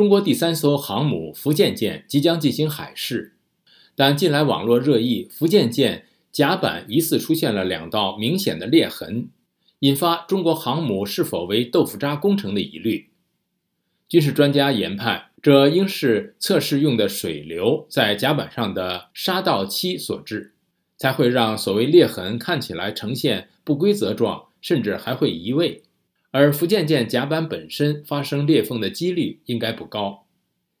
中国第三艘航母福建舰即将进行海试，但近来网络热议福建舰甲板疑似出现了两道明显的裂痕，引发中国航母是否为豆腐渣工程的疑虑。军事专家研判，这应是测试用的水流在甲板上的沙道漆所致，才会让所谓裂痕看起来呈现不规则状，甚至还会移位。而福建舰甲板本身发生裂缝的几率应该不高。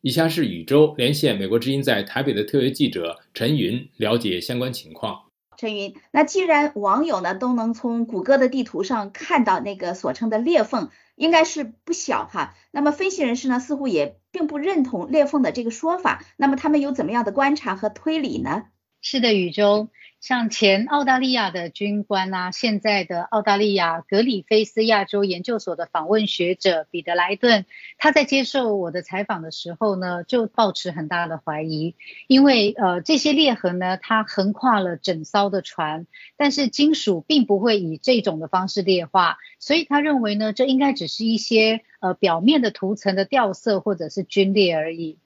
以下是宇宙连线美国之音在台北的特约记者陈云了解相关情况。陈云，那既然网友呢都能从谷歌的地图上看到那个所称的裂缝，应该是不小哈。那么分析人士呢似乎也并不认同裂缝的这个说法。那么他们有怎么样的观察和推理呢？是的，宇宙。像前澳大利亚的军官啊，现在的澳大利亚格里菲斯亚洲研究所的访问学者彼得莱顿，他在接受我的采访的时候呢，就抱持很大的怀疑，因为呃这些裂痕呢，它横跨了整艘的船，但是金属并不会以这种的方式裂化，所以他认为呢，这应该只是一些呃表面的涂层的掉色或者是皲裂而已。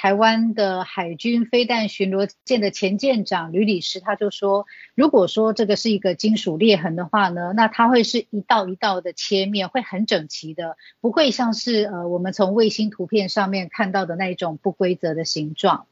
台湾的海军飞弹巡逻舰的前舰长吕礼师他就说，如果说这个是一个金属裂痕的话呢，那它会是一道一道的切面，会很整齐的，不会像是呃我们从卫星图片上面看到的那一种不规则的形状。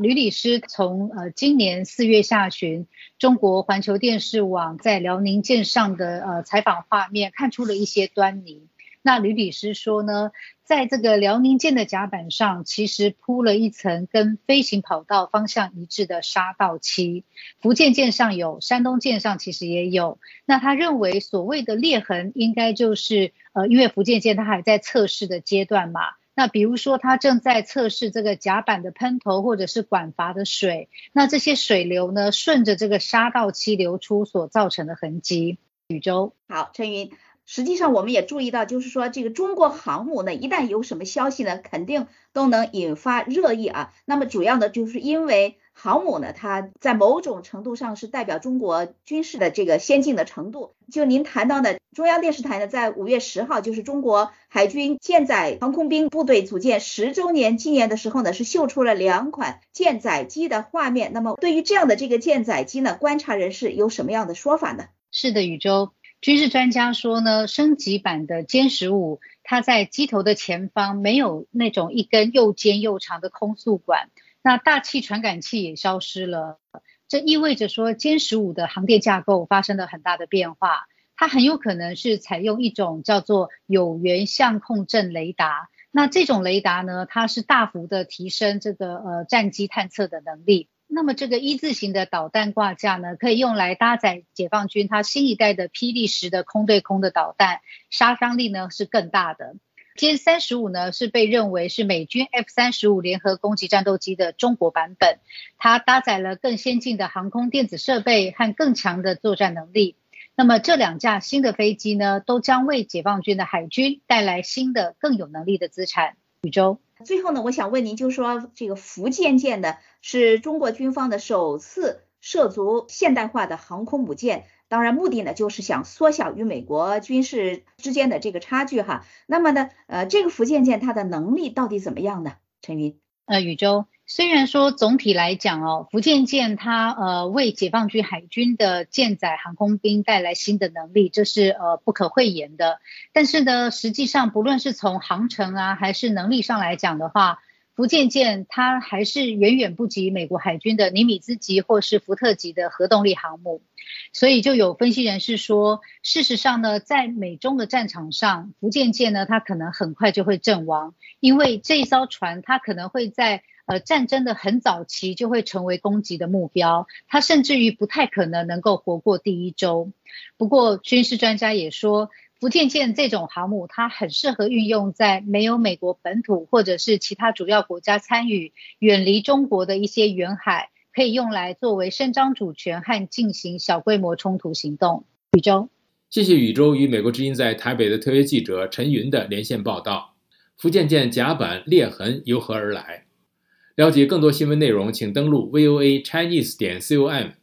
吕礼师从呃今年四月下旬，中国环球电视网在辽宁舰上的呃采访画面，看出了一些端倪。那吕律师说呢，在这个辽宁舰的甲板上，其实铺了一层跟飞行跑道方向一致的沙道漆。福建舰上有，山东舰上其实也有。那他认为所谓的裂痕，应该就是呃，因为福建舰它还在测试的阶段嘛。那比如说，它正在测试这个甲板的喷头或者是管阀的水，那这些水流呢，顺着这个沙道漆流出所造成的痕迹。宇宙好，陈云。实际上，我们也注意到，就是说，这个中国航母呢，一旦有什么消息呢，肯定都能引发热议啊。那么，主要呢，就是因为航母呢，它在某种程度上是代表中国军事的这个先进的程度。就您谈到的，中央电视台呢，在五月十号，就是中国海军舰载航空兵部队组建十周年纪念的时候呢，是秀出了两款舰载机的画面。那么，对于这样的这个舰载机呢，观察人士有什么样的说法呢？是的，宇宙。军事专家说呢，升级版的歼十五，它在机头的前方没有那种一根又尖又长的空速管，那大气传感器也消失了。这意味着说，歼十五的航电架构发生了很大的变化，它很有可能是采用一种叫做有源相控阵雷达。那这种雷达呢，它是大幅的提升这个呃战机探测的能力。那么这个一字形的导弹挂架呢，可以用来搭载解放军它新一代的霹雳十的空对空的导弹，杀伤力呢是更大的。歼三十五呢是被认为是美军 F 三十五联合攻击战斗机的中国版本，它搭载了更先进的航空电子设备和更强的作战能力。那么这两架新的飞机呢，都将为解放军的海军带来新的更有能力的资产。宇宙。最后呢，我想问您，就是说这个福建舰呢，是中国军方的首次涉足现代化的航空母舰，当然目的呢，就是想缩小与美国军事之间的这个差距哈。那么呢，呃，这个福建舰它的能力到底怎么样呢？陈云，呃，宇宙。虽然说总体来讲哦，福建舰它呃为解放军海军的舰载航空兵带来新的能力，这是呃不可讳言的。但是呢，实际上不论是从航程啊还是能力上来讲的话，福建舰它还是远远不及美国海军的尼米兹级或是福特级的核动力航母。所以就有分析人士说，事实上呢，在美中的战场上，福建舰呢它可能很快就会阵亡，因为这一艘船它可能会在呃，战争的很早期就会成为攻击的目标，它甚至于不太可能能够活过第一周。不过，军事专家也说，福建舰这种航母，它很适合运用在没有美国本土或者是其他主要国家参与、远离中国的一些远海，可以用来作为伸张主权和进行小规模冲突行动。宇宙，谢谢宇宙与美国之音在台北的特约记者陈云的连线报道。福建舰甲板裂痕由何而来？了解更多新闻内容，请登录 VOA Chinese 点 com。